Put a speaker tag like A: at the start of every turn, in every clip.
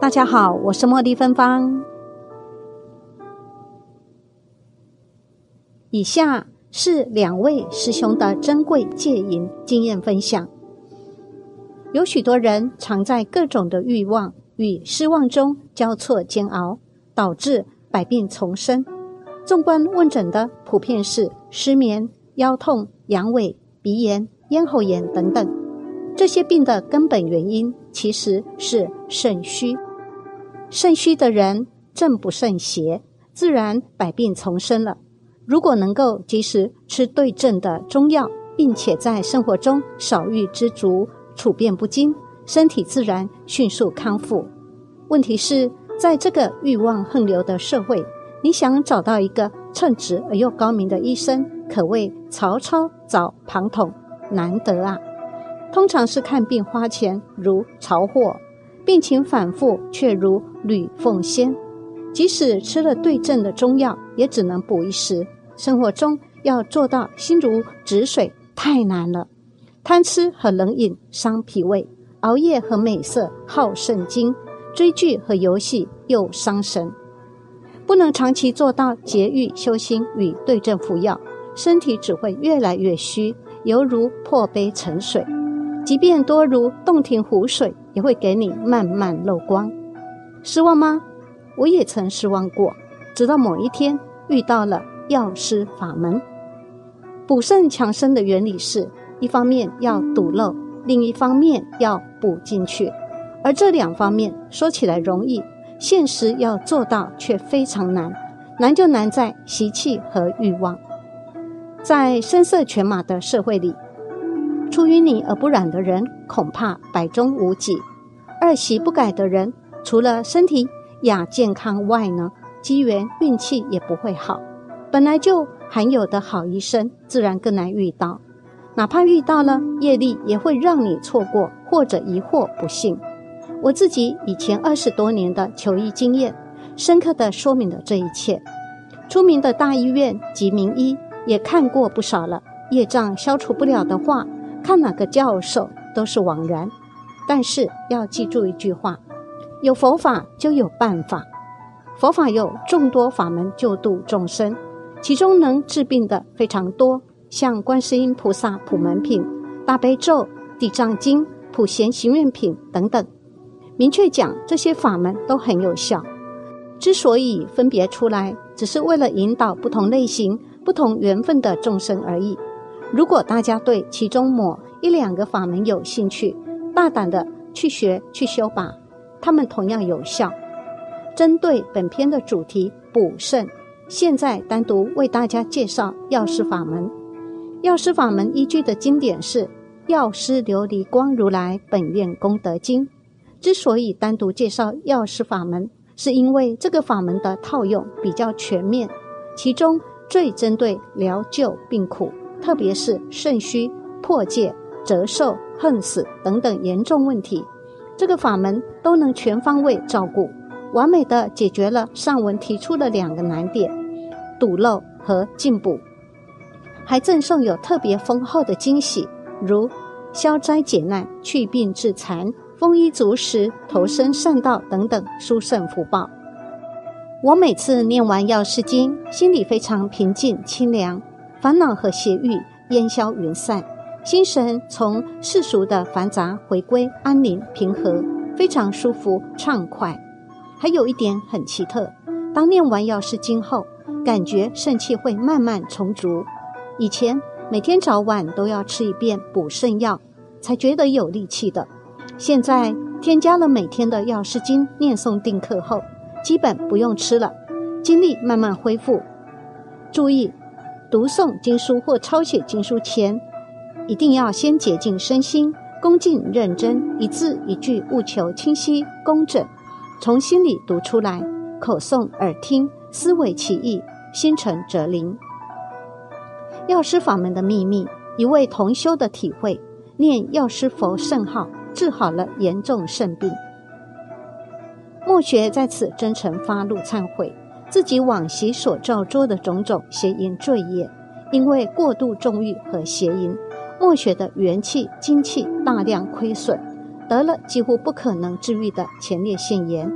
A: 大家好，我是茉莉芬芳。以下是两位师兄的珍贵戒淫经验分享。有许多人常在各种的欲望与失望中交错煎熬，导致百病丛生。纵观问诊的普遍是失眠、腰痛、阳痿、鼻炎、咽喉炎等等。这些病的根本原因其实是肾虚。肾虚的人正不胜邪，自然百病丛生了。如果能够及时吃对症的中药，并且在生活中少欲知足、处变不惊，身体自然迅速康复。问题是在这个欲望横流的社会，你想找到一个称职而又高明的医生，可谓曹操找庞统难得啊！通常是看病花钱如潮货。病情反复，却如吕奉先。即使吃了对症的中药，也只能补一时。生活中要做到心如止水，太难了。贪吃和冷饮伤脾胃，熬夜和美色耗肾精，追剧和游戏又伤神。不能长期做到节欲修心与对症服药，身体只会越来越虚，犹如破杯沉水。即便多如洞庭湖水，也会给你慢慢漏光。失望吗？我也曾失望过。直到某一天遇到了药师法门。补肾强身的原理是：一方面要堵漏，另一方面要补进去。而这两方面说起来容易，现实要做到却非常难。难就难在习气和欲望。在声色犬马的社会里。出淤泥而不染的人，恐怕百中无几；二习不改的人，除了身体亚健康外呢，机缘运气也不会好。本来就罕有的好医生，自然更难遇到。哪怕遇到了，业力也会让你错过或者疑惑不幸。我自己以前二十多年的求医经验，深刻的说明了这一切。出名的大医院及名医也看过不少了，业障消除不了的话。看哪个教授都是枉然，但是要记住一句话：有佛法就有办法。佛法有众多法门救度众生，其中能治病的非常多，像观世音菩萨普门品、大悲咒、地藏经、普贤行愿品等等。明确讲，这些法门都很有效。之所以分别出来，只是为了引导不同类型、不同缘分的众生而已。如果大家对其中某一两个法门有兴趣，大胆的去学去修吧，他们同样有效。针对本篇的主题补肾，现在单独为大家介绍药师法门。药师法门依据的经典是《药师琉璃光如来本愿功德经》。之所以单独介绍药师法门，是因为这个法门的套用比较全面，其中最针对疗救病苦。特别是肾虚、破戒、折寿、恨死等等严重问题，这个法门都能全方位照顾，完美的解决了上文提出的两个难点：堵漏和进补，还赠送有特别丰厚的惊喜，如消灾解难、去病治残、丰衣足食、投身善道等等殊胜福报。我每次念完药师经，心里非常平静清凉。烦恼和邪欲烟消云散，心神从世俗的繁杂回归安宁平和，非常舒服畅快。还有一点很奇特，当念完药师经后，感觉肾气会慢慢充足。以前每天早晚都要吃一遍补肾药，才觉得有力气的。现在添加了每天的药师经念诵定课后，基本不用吃了，精力慢慢恢复。注意。读诵经书或抄写经书前，一定要先洁净身心，恭敬认真，一字一句务求清晰工整，从心里读出来，口诵耳听，思维其意，心诚则灵。药师法门的秘密，一位同修的体会：念药师佛圣号，治好了严重肾病。莫学在此真诚发露忏悔。自己往昔所造作的种种邪淫罪业，因为过度纵欲和邪淫，莫学的元气精气大量亏损，得了几乎不可能治愈的前列腺炎。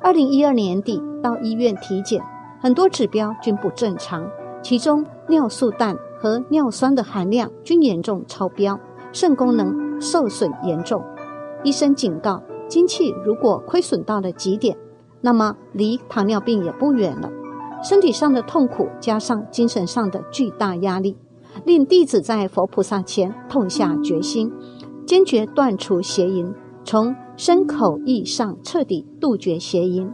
A: 二零一二年底到医院体检，很多指标均不正常，其中尿素氮和尿酸的含量均严重超标，肾功能受损严重。医生警告，精气如果亏损到了极点，那么离糖尿病也不远了。身体上的痛苦加上精神上的巨大压力，令弟子在佛菩萨前痛下决心，坚决断除邪淫，从身口意上彻底杜绝邪淫。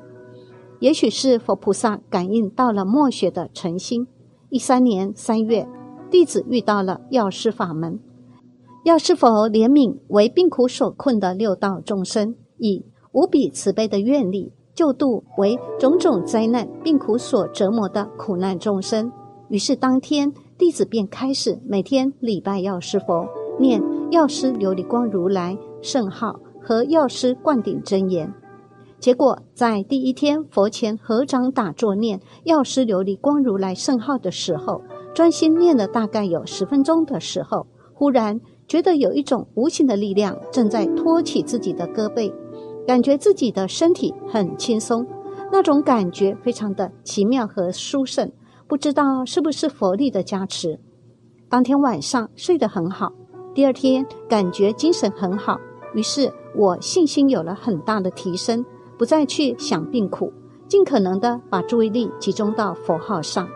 A: 也许是佛菩萨感应到了墨学的诚心。一三年三月，弟子遇到了药师法门。药师佛怜悯为病苦所困的六道众生，以无比慈悲的愿力救度为种种灾难病苦所折磨的苦难众生。于是当天，弟子便开始每天礼拜药师佛，念药师琉璃光如来圣号和药师灌顶真言。结果在第一天佛前合掌打坐念药师琉璃光如来圣号的时候，专心念了大概有十分钟的时候，忽然。觉得有一种无形的力量正在托起自己的胳膊，感觉自己的身体很轻松，那种感觉非常的奇妙和殊胜，不知道是不是佛力的加持。当天晚上睡得很好，第二天感觉精神很好，于是我信心有了很大的提升，不再去想病苦，尽可能的把注意力集中到佛号上。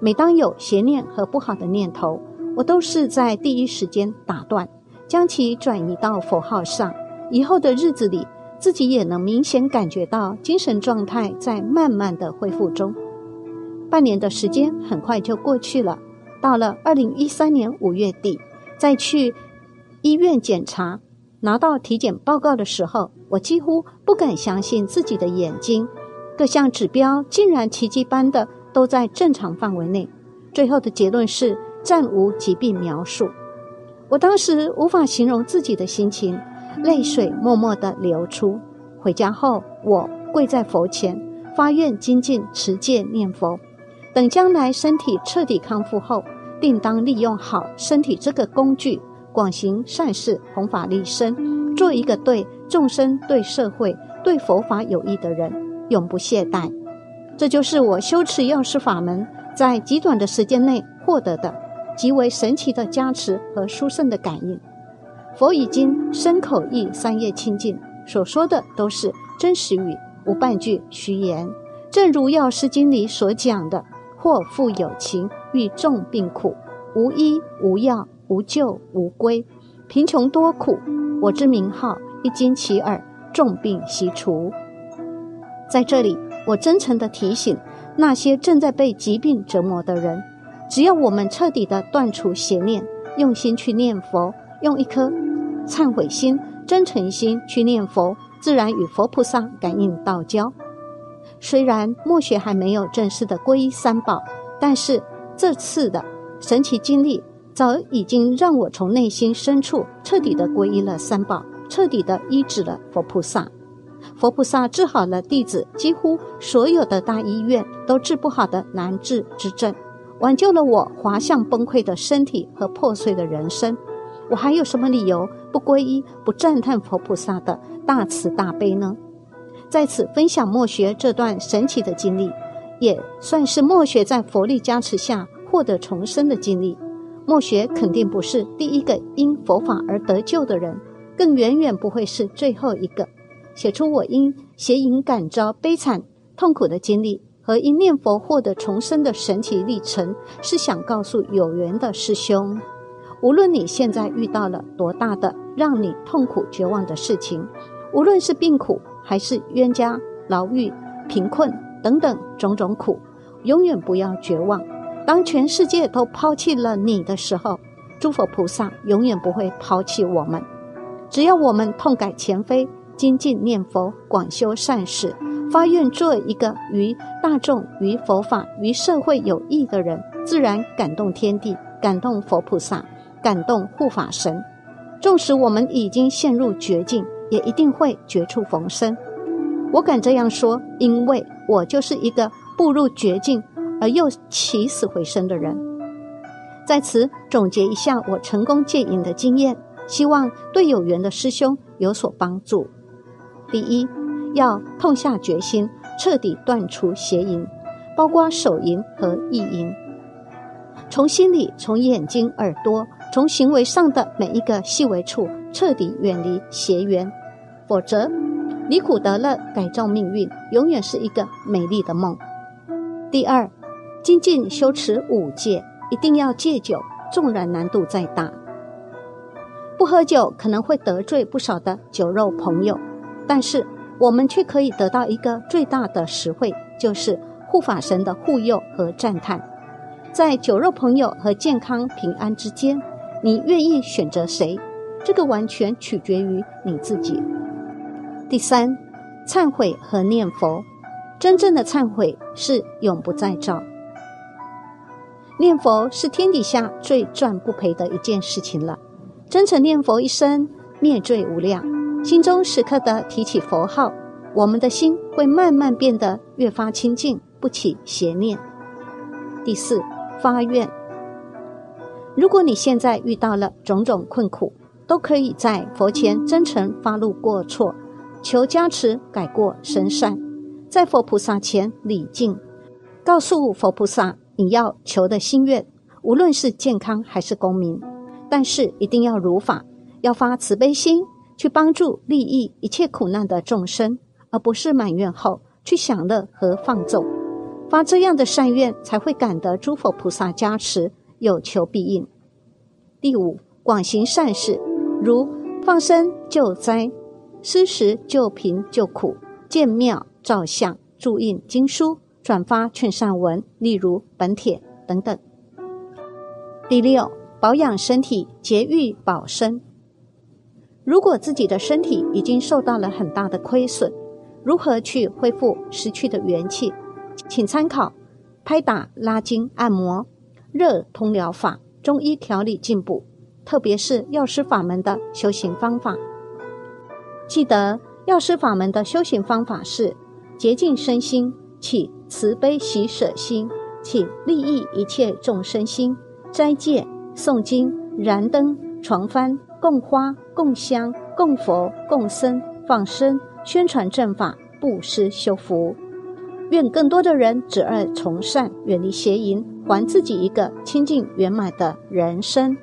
A: 每当有邪念和不好的念头。我都是在第一时间打断，将其转移到佛号上。以后的日子里，自己也能明显感觉到精神状态在慢慢的恢复中。半年的时间很快就过去了，到了二零一三年五月底，再去医院检查，拿到体检报告的时候，我几乎不敢相信自己的眼睛，各项指标竟然奇迹般的都在正常范围内。最后的结论是。暂无疾病描述，我当时无法形容自己的心情，泪水默默的流出。回家后，我跪在佛前，发愿精进持戒念佛，等将来身体彻底康复后，定当利用好身体这个工具，广行善事，弘法利生，做一个对众生、对社会、对佛法有益的人，永不懈怠。这就是我修持药师法门，在极短的时间内获得的。极为神奇的加持和殊胜的感应，佛已经身口意三业清净，所说的都是真实语，无半句虚言。正如药师经里所讲的：“或复有情遇重病苦，无医无药无救无归，贫穷多苦。我之名号一经其耳，重病悉除。”在这里，我真诚的提醒那些正在被疾病折磨的人。只要我们彻底的断除邪念，用心去念佛，用一颗忏悔心、真诚心去念佛，自然与佛菩萨感应道交。虽然墨学还没有正式的皈依三宝，但是这次的神奇经历早已经让我从内心深处彻底的皈依了三宝，彻底的医治了佛菩萨。佛菩萨治好了弟子几乎所有的大医院都治不好的难治之症。挽救了我滑向崩溃的身体和破碎的人生，我还有什么理由不皈依、不赞叹佛菩萨的大慈大悲呢？在此分享墨学这段神奇的经历，也算是墨学在佛力加持下获得重生的经历。墨学肯定不是第一个因佛法而得救的人，更远远不会是最后一个。写出我因邪淫感召悲惨痛苦的经历。和因念佛获得重生的神奇历程，是想告诉有缘的师兄：无论你现在遇到了多大的让你痛苦绝望的事情，无论是病苦还是冤家、牢狱、贫困等等种种苦，永远不要绝望。当全世界都抛弃了你的时候，诸佛菩萨永远不会抛弃我们。只要我们痛改前非，精进念佛，广修善事。发愿做一个于大众、于佛法、于社会有益的人，自然感动天地，感动佛菩萨，感动护法神。纵使我们已经陷入绝境，也一定会绝处逢生。我敢这样说，因为我就是一个步入绝境而又起死回生的人。在此总结一下我成功戒瘾的经验，希望对有缘的师兄有所帮助。第一，要痛下决心，彻底断除邪淫，包括手淫和意淫，从心里、从眼睛、耳朵、从行为上的每一个细微处，彻底远离邪缘，否则离苦得乐、改造命运，永远是一个美丽的梦。第二，精进修持五戒，一定要戒酒，纵然难度再大。不喝酒可能会得罪不少的酒肉朋友，但是我们却可以得到一个最大的实惠，就是护法神的护佑和赞叹。在酒肉朋友和健康平安之间，你愿意选择谁？这个完全取决于你自己。第三，忏悔和念佛，真正的忏悔是永不再造。念佛是天底下最赚不赔的一件事情了。真诚念佛一生，灭罪无量。心中时刻的提起佛号，我们的心会慢慢变得越发清净，不起邪念。第四，发愿。如果你现在遇到了种种困苦，都可以在佛前真诚发露过错，求加持改过生善，在佛菩萨前礼敬，告诉佛菩萨你要求的心愿，无论是健康还是功名。但是一定要如法，要发慈悲心，去帮助利益一切苦难的众生，而不是埋怨后去享乐和放纵。发这样的善愿，才会感得诸佛菩萨加持，有求必应。第五，广行善事，如放生救灾、施食救贫救苦、建庙造像、注印经书、转发劝善文，例如本帖等等。第六。保养身体，节欲保身。如果自己的身体已经受到了很大的亏损，如何去恢复失去的元气？请参考拍打、拉筋、按摩、热通疗法、中医调理进补，特别是药师法门的修行方法。记得药师法门的修行方法是洁净身心，起慈悲喜舍心，起利益一切众生心，斋戒。诵经、燃灯、床幡、供花、供香、供佛、供僧、放生、宣传正法、布施修福，愿更多的人只爱从善，远离邪淫，还自己一个清净圆满的人生。